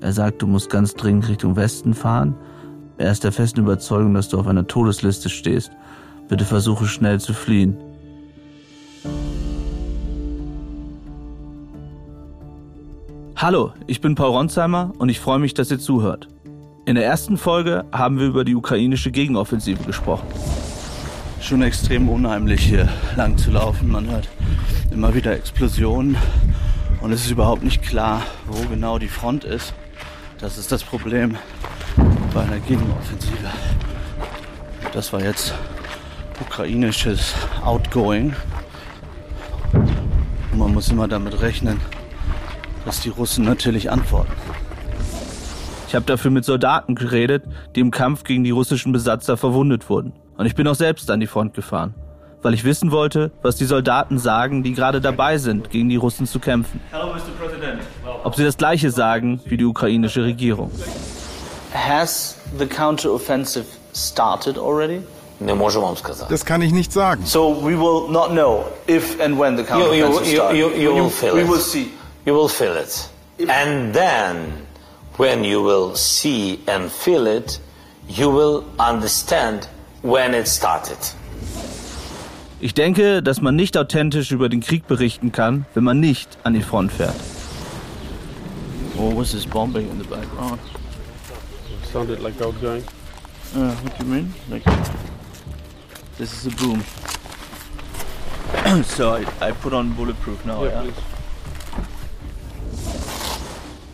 Er sagt, du musst ganz dringend Richtung Westen fahren. Er ist der festen Überzeugung, dass du auf einer Todesliste stehst. Bitte versuche schnell zu fliehen. Hallo, ich bin Paul Ronsheimer und ich freue mich, dass ihr zuhört. In der ersten Folge haben wir über die ukrainische Gegenoffensive gesprochen. Schon extrem unheimlich hier lang zu laufen. Man hört immer wieder Explosionen und es ist überhaupt nicht klar, wo genau die Front ist. Das ist das Problem bei einer Gegenoffensive. Das war jetzt ukrainisches Outgoing. Und man muss immer damit rechnen, dass die Russen natürlich antworten. Ich habe dafür mit Soldaten geredet, die im Kampf gegen die russischen Besatzer verwundet wurden. Und ich bin auch selbst an die Front gefahren, weil ich wissen wollte, was die Soldaten sagen, die gerade dabei sind, gegen die Russen zu kämpfen. Hello, Mr. President ob sie das Gleiche sagen wie die ukrainische Regierung. Has the counteroffensive started already? Das kann ich nicht sagen. So we will not know if and when the counteroffensive starts. You, you, you, you will feel we it. will see. You will feel it. And then, when you will see and feel it, you will understand when it started. Ich denke, dass man nicht authentisch über den Krieg berichten kann, wenn man nicht an die Front fährt. What was this bombing in the background? It sounded like outgoing. Uh, what do you mean? Like, this is a boom. so I, I put on bulletproof now, yeah? yeah?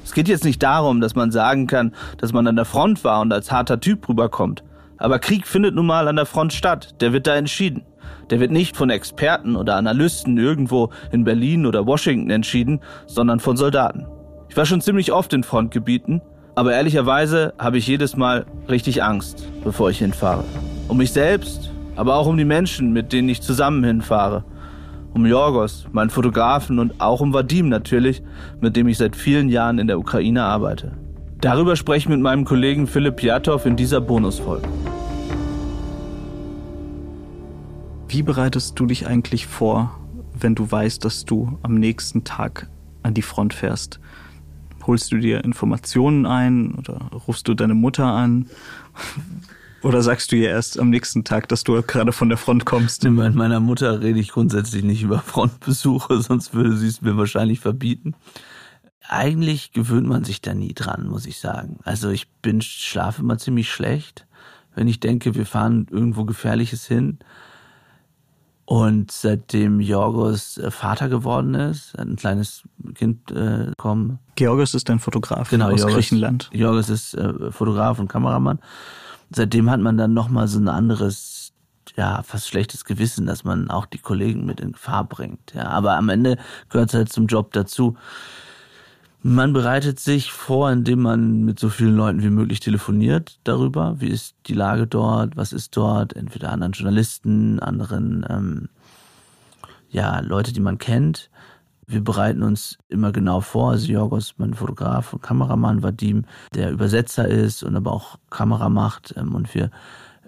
Es geht jetzt nicht darum, dass man sagen kann, dass man an der Front war und als harter Typ rüberkommt. Aber Krieg findet nun mal an der Front statt. Der wird da entschieden. Der wird nicht von Experten oder Analysten irgendwo in Berlin oder Washington entschieden, sondern von Soldaten. Ich war schon ziemlich oft in Frontgebieten, aber ehrlicherweise habe ich jedes Mal richtig Angst, bevor ich hinfahre. Um mich selbst, aber auch um die Menschen, mit denen ich zusammen hinfahre. Um Jorgos, meinen Fotografen und auch um Vadim natürlich, mit dem ich seit vielen Jahren in der Ukraine arbeite. Darüber spreche ich mit meinem Kollegen Philipp Piatow in dieser Bonusfolge. Wie bereitest du dich eigentlich vor, wenn du weißt, dass du am nächsten Tag an die Front fährst? Holst du dir Informationen ein oder rufst du deine Mutter an? Oder sagst du ihr erst am nächsten Tag, dass du gerade von der Front kommst? Mit meiner Mutter rede ich grundsätzlich nicht über Frontbesuche, sonst würde sie es mir wahrscheinlich verbieten. Eigentlich gewöhnt man sich da nie dran, muss ich sagen. Also ich bin, schlafe immer ziemlich schlecht, wenn ich denke, wir fahren irgendwo Gefährliches hin. Und seitdem Jorgos äh, Vater geworden ist, ein kleines Kind äh, kommen. Georgos ist ein Fotograf genau, aus Jorgos, Griechenland. Jorgos ist äh, Fotograf und Kameramann. Seitdem hat man dann nochmal so ein anderes, ja, fast schlechtes Gewissen, dass man auch die Kollegen mit in Gefahr bringt. Ja, aber am Ende gehört es halt zum Job dazu. Man bereitet sich vor, indem man mit so vielen Leuten wie möglich telefoniert darüber, wie ist die Lage dort, was ist dort, entweder anderen Journalisten, anderen ähm, ja Leute, die man kennt. Wir bereiten uns immer genau vor. Also Jorgos, mein Fotograf und Kameramann, Vadim, der Übersetzer ist und aber auch Kamera macht. Ähm, und wir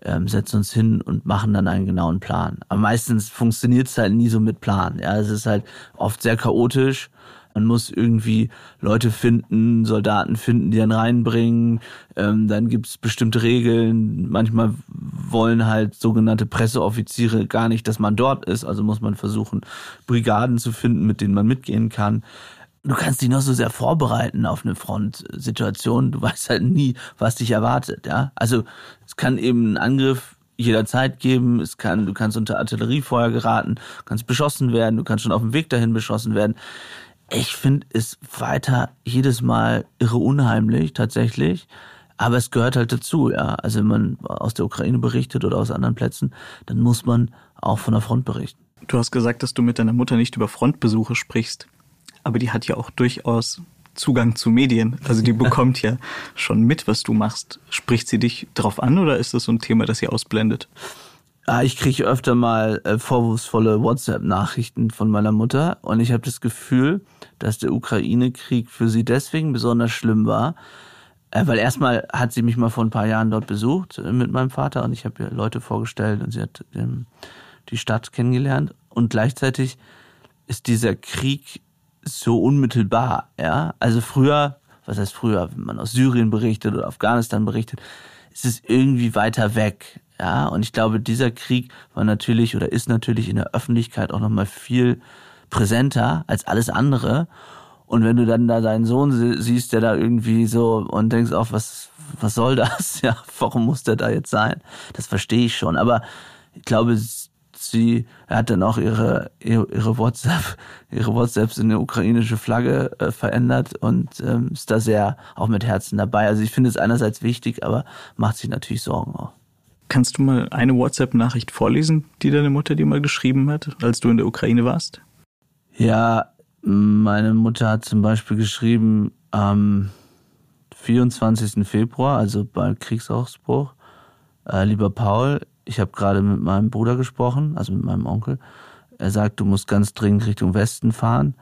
ähm, setzen uns hin und machen dann einen genauen Plan. Aber meistens funktioniert es halt nie so mit Plan. Ja, es ist halt oft sehr chaotisch man muss irgendwie Leute finden, Soldaten finden, die dann reinbringen. Ähm, dann gibt es bestimmte Regeln. Manchmal wollen halt sogenannte Presseoffiziere gar nicht, dass man dort ist. Also muss man versuchen, Brigaden zu finden, mit denen man mitgehen kann. Du kannst dich noch so sehr vorbereiten auf eine Frontsituation. Du weißt halt nie, was dich erwartet. Ja, also es kann eben einen Angriff jederzeit geben. Es kann, du kannst unter Artilleriefeuer geraten, kannst beschossen werden, du kannst schon auf dem Weg dahin beschossen werden ich finde es weiter jedes Mal irre unheimlich, tatsächlich. Aber es gehört halt dazu, ja. Also wenn man aus der Ukraine berichtet oder aus anderen Plätzen, dann muss man auch von der Front berichten. Du hast gesagt, dass du mit deiner Mutter nicht über Frontbesuche sprichst. Aber die hat ja auch durchaus Zugang zu Medien. Also die bekommt ja schon mit, was du machst. Spricht sie dich drauf an oder ist das so ein Thema, das sie ausblendet? Ah, ich kriege öfter mal äh, vorwurfsvolle WhatsApp-Nachrichten von meiner Mutter und ich habe das Gefühl, dass der Ukraine-Krieg für sie deswegen besonders schlimm war, äh, weil erstmal hat sie mich mal vor ein paar Jahren dort besucht äh, mit meinem Vater und ich habe ihr Leute vorgestellt und sie hat ähm, die Stadt kennengelernt und gleichzeitig ist dieser Krieg so unmittelbar, ja. Also früher, was heißt früher, wenn man aus Syrien berichtet oder Afghanistan berichtet, ist es irgendwie weiter weg. Ja, und ich glaube, dieser Krieg war natürlich oder ist natürlich in der Öffentlichkeit auch nochmal viel präsenter als alles andere. Und wenn du dann da deinen Sohn siehst, der da irgendwie so und denkst auch, was, was soll das? Ja, warum muss der da jetzt sein? Das verstehe ich schon. Aber ich glaube, sie hat dann auch ihre, ihre WhatsApp, ihre WhatsApps in eine ukrainische Flagge äh, verändert und ähm, ist da sehr auch mit Herzen dabei. Also ich finde es einerseits wichtig, aber macht sich natürlich Sorgen auch. Kannst du mal eine WhatsApp-Nachricht vorlesen, die deine Mutter dir mal geschrieben hat, als du in der Ukraine warst? Ja, meine Mutter hat zum Beispiel geschrieben am 24. Februar, also beim Kriegsausbruch, äh, lieber Paul, ich habe gerade mit meinem Bruder gesprochen, also mit meinem Onkel. Er sagt, du musst ganz dringend Richtung Westen fahren.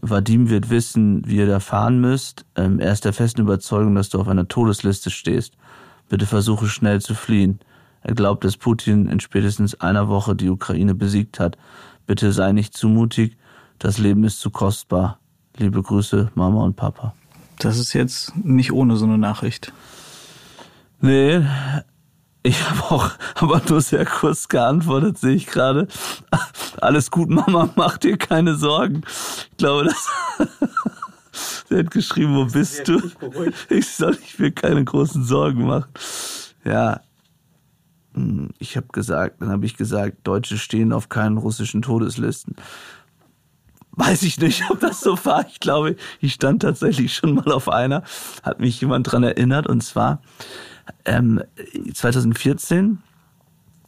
Vadim wird wissen, wie ihr da fahren müsst. Ähm, er ist der festen Überzeugung, dass du auf einer Todesliste stehst. Bitte versuche schnell zu fliehen. Er glaubt, dass Putin in spätestens einer Woche die Ukraine besiegt hat. Bitte sei nicht zu mutig. Das Leben ist zu kostbar. Liebe Grüße, Mama und Papa. Das ist jetzt nicht ohne so eine Nachricht. Nee, ich habe auch aber nur sehr kurz geantwortet, sehe ich gerade. Alles gut, Mama, mach dir keine Sorgen. Ich glaube, das. Sie hat geschrieben, wo bist du? Ich soll ich mir keine großen Sorgen machen. Ja, ich habe gesagt, dann habe ich gesagt, Deutsche stehen auf keinen russischen Todeslisten. Weiß ich nicht, ob das so war. Ich glaube, ich stand tatsächlich schon mal auf einer. Hat mich jemand dran erinnert. Und zwar ähm, 2014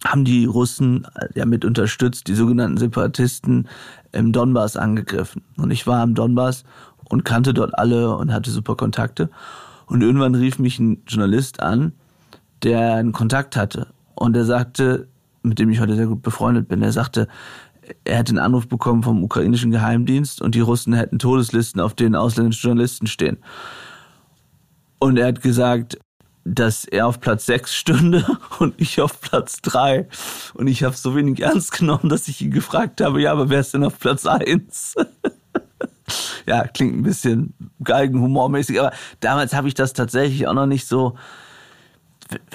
haben die Russen äh, ja mit unterstützt, die sogenannten Separatisten im Donbass angegriffen. Und ich war am Donbass und kannte dort alle und hatte super Kontakte. Und irgendwann rief mich ein Journalist an, der einen Kontakt hatte und er sagte, mit dem ich heute sehr gut befreundet bin, er sagte, er hätte einen Anruf bekommen vom ukrainischen Geheimdienst und die Russen hätten Todeslisten, auf denen ausländische Journalisten stehen. Und er hat gesagt, dass er auf Platz 6 stünde und ich auf Platz 3. Und ich habe so wenig ernst genommen, dass ich ihn gefragt habe, ja, aber wer ist denn auf Platz 1? ja, klingt ein bisschen geigenhumormäßig, aber damals habe ich das tatsächlich auch noch nicht so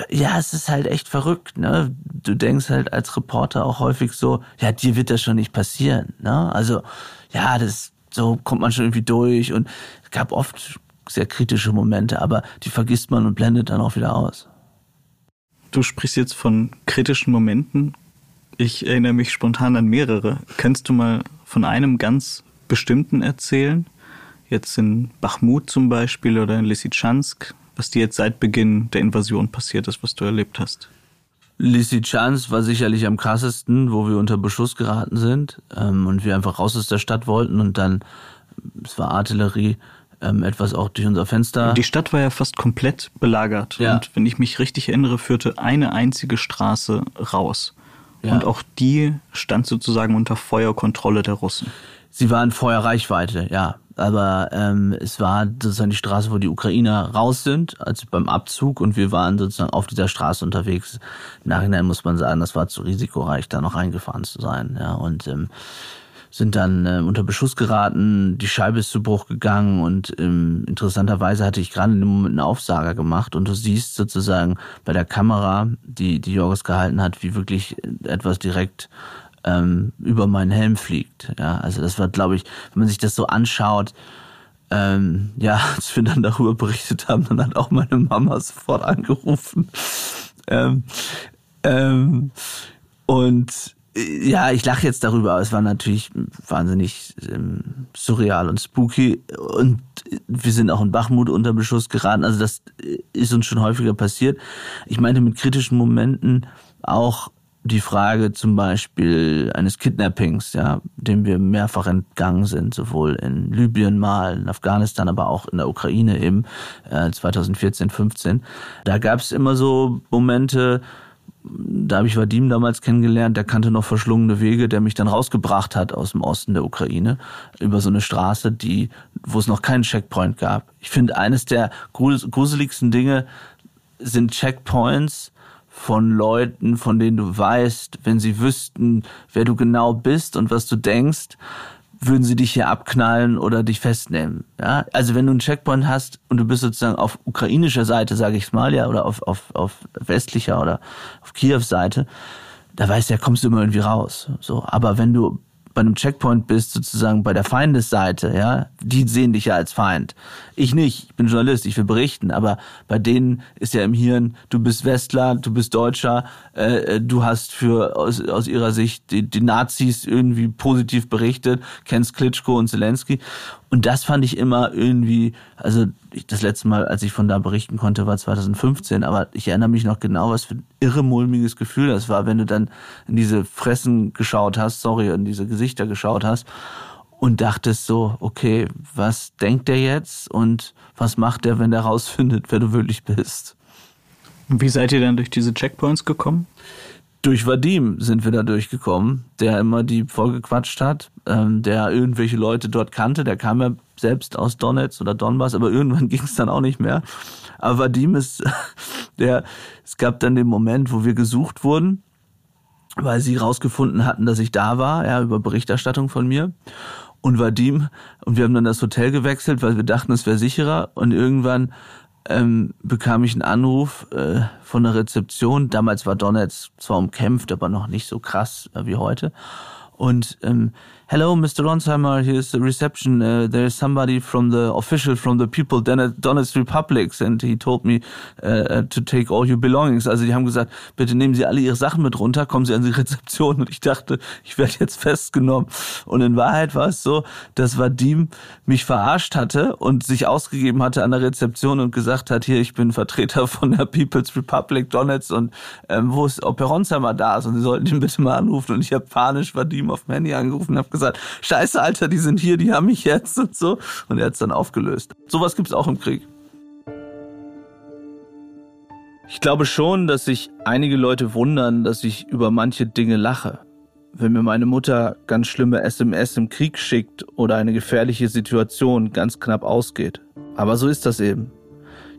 ja, es ist halt echt verrückt, ne? Du denkst halt als Reporter auch häufig so, ja, dir wird das schon nicht passieren, ne? Also, ja, das, so kommt man schon irgendwie durch und es gab oft sehr kritische Momente, aber die vergisst man und blendet dann auch wieder aus. Du sprichst jetzt von kritischen Momenten. Ich erinnere mich spontan an mehrere. Kannst du mal von einem ganz bestimmten erzählen? Jetzt in Bachmut zum Beispiel oder in Lysychansk, was dir jetzt seit Beginn der Invasion passiert ist, was du erlebt hast? Lysychansk war sicherlich am krassesten, wo wir unter Beschuss geraten sind ähm, und wir einfach raus aus der Stadt wollten und dann, es war Artillerie, ähm, etwas auch durch unser Fenster. Die Stadt war ja fast komplett belagert ja. und wenn ich mich richtig erinnere, führte eine einzige Straße raus. Ja. Und auch die stand sozusagen unter Feuerkontrolle der Russen. Sie war in Feuerreichweite, ja. Aber ähm, es war sozusagen die Straße, wo die Ukrainer raus sind, also beim Abzug, und wir waren sozusagen auf dieser Straße unterwegs. Im Nachhinein muss man sagen, das war zu risikoreich, da noch reingefahren zu sein. Ja, und ähm, sind dann äh, unter Beschuss geraten, die Scheibe ist zu Bruch gegangen und ähm, interessanterweise hatte ich gerade in dem Moment einen Aufsager gemacht und du siehst sozusagen bei der Kamera, die, die Jorgos gehalten hat, wie wirklich etwas direkt ähm, über meinen Helm fliegt. Ja, also das war, glaube ich, wenn man sich das so anschaut, ähm, ja, als wir dann darüber berichtet haben, dann hat auch meine Mama sofort angerufen. Ähm, ähm, und äh, ja, ich lache jetzt darüber, aber es war natürlich wahnsinnig ähm, surreal und spooky. Und wir sind auch in Bachmut unter Beschuss geraten. Also das ist uns schon häufiger passiert. Ich meinte mit kritischen Momenten auch die Frage zum Beispiel eines Kidnappings, ja, dem wir mehrfach entgangen sind, sowohl in Libyen mal, in Afghanistan, aber auch in der Ukraine eben äh, 2014, 15. Da gab es immer so Momente, da habe ich Vadim damals kennengelernt, der kannte noch verschlungene Wege, der mich dann rausgebracht hat aus dem Osten der Ukraine über so eine Straße, die, wo es noch keinen Checkpoint gab. Ich finde, eines der gruseligsten Dinge sind Checkpoints, von Leuten, von denen du weißt, wenn sie wüssten, wer du genau bist und was du denkst, würden sie dich hier abknallen oder dich festnehmen. Ja? Also wenn du einen Checkpoint hast und du bist sozusagen auf ukrainischer Seite, sage ich mal, ja, oder auf, auf, auf westlicher oder auf Kiews Seite, da weißt du, ja, kommst du immer irgendwie raus. So, aber wenn du bei einem Checkpoint bist, sozusagen bei der Feindesseite, ja, die sehen dich ja als Feind. Ich nicht, ich bin Journalist, ich will berichten, aber bei denen ist ja im Hirn, du bist Westler, du bist Deutscher, äh, du hast für aus, aus ihrer Sicht die, die Nazis irgendwie positiv berichtet, kennst Klitschko und Zelensky und das fand ich immer irgendwie, also das letzte Mal, als ich von da berichten konnte, war 2015, aber ich erinnere mich noch genau, was für ein irre mulmiges Gefühl das war, wenn du dann in diese Fressen geschaut hast, sorry, in diese Gesichter geschaut hast und dachtest so, okay, was denkt der jetzt und was macht der, wenn der rausfindet, wer du wirklich bist? Und wie seid ihr dann durch diese Checkpoints gekommen? Durch Vadim sind wir da durchgekommen, der immer die vollgequatscht hat, ähm, der irgendwelche Leute dort kannte. Der kam ja selbst aus Donetsk oder Donbass, aber irgendwann ging es dann auch nicht mehr. Aber Vadim ist der, es gab dann den Moment, wo wir gesucht wurden, weil sie rausgefunden hatten, dass ich da war, ja, über Berichterstattung von mir. Und Vadim, und wir haben dann das Hotel gewechselt, weil wir dachten, es wäre sicherer. Und irgendwann ähm, bekam ich einen Anruf äh, von der Rezeption. Damals war Donetsk zwar umkämpft, aber noch nicht so krass äh, wie heute. Und ähm, hello, Mr. Ronsheimer, here's the reception. Uh, there's somebody from the official from the people Donetsk Republics and he told me uh, to take all your belongings. Also die haben gesagt, bitte nehmen Sie alle Ihre Sachen mit runter, kommen Sie an die Rezeption. Und ich dachte, ich werde jetzt festgenommen. Und in Wahrheit war es so, dass Vadim mich verarscht hatte und sich ausgegeben hatte an der Rezeption und gesagt hat, hier, ich bin Vertreter von der People's Republic Donetsk und ähm, wo ist, ob Herr Ronsheimer da ist und Sie sollten ihn bitte mal anrufen. Und ich habe panisch Vadim auf dem Handy angerufen und habe gesagt, scheiße, Alter, die sind hier, die haben mich jetzt und so. Und er hat es dann aufgelöst. Sowas gibt es auch im Krieg. Ich glaube schon, dass sich einige Leute wundern, dass ich über manche Dinge lache. Wenn mir meine Mutter ganz schlimme SMS im Krieg schickt oder eine gefährliche Situation ganz knapp ausgeht. Aber so ist das eben.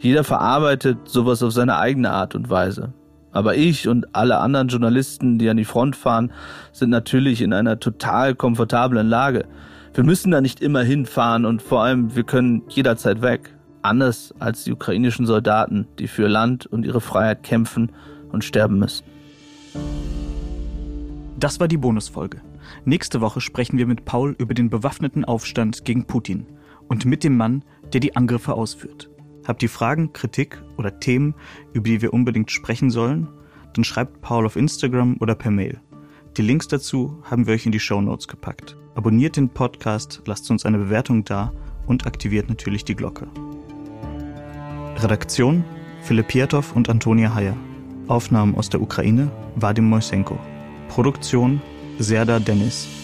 Jeder verarbeitet sowas auf seine eigene Art und Weise. Aber ich und alle anderen Journalisten, die an die Front fahren, sind natürlich in einer total komfortablen Lage. Wir müssen da nicht immer hinfahren und vor allem, wir können jederzeit weg. Anders als die ukrainischen Soldaten, die für Land und ihre Freiheit kämpfen und sterben müssen. Das war die Bonusfolge. Nächste Woche sprechen wir mit Paul über den bewaffneten Aufstand gegen Putin und mit dem Mann, der die Angriffe ausführt. Habt ihr Fragen, Kritik oder Themen, über die wir unbedingt sprechen sollen? Dann schreibt Paul auf Instagram oder per Mail. Die Links dazu haben wir euch in die Show Notes gepackt. Abonniert den Podcast, lasst uns eine Bewertung da und aktiviert natürlich die Glocke. Redaktion Philipp Piatow und Antonia Heyer. Aufnahmen aus der Ukraine Vadim Moisenko. Produktion Serda Dennis.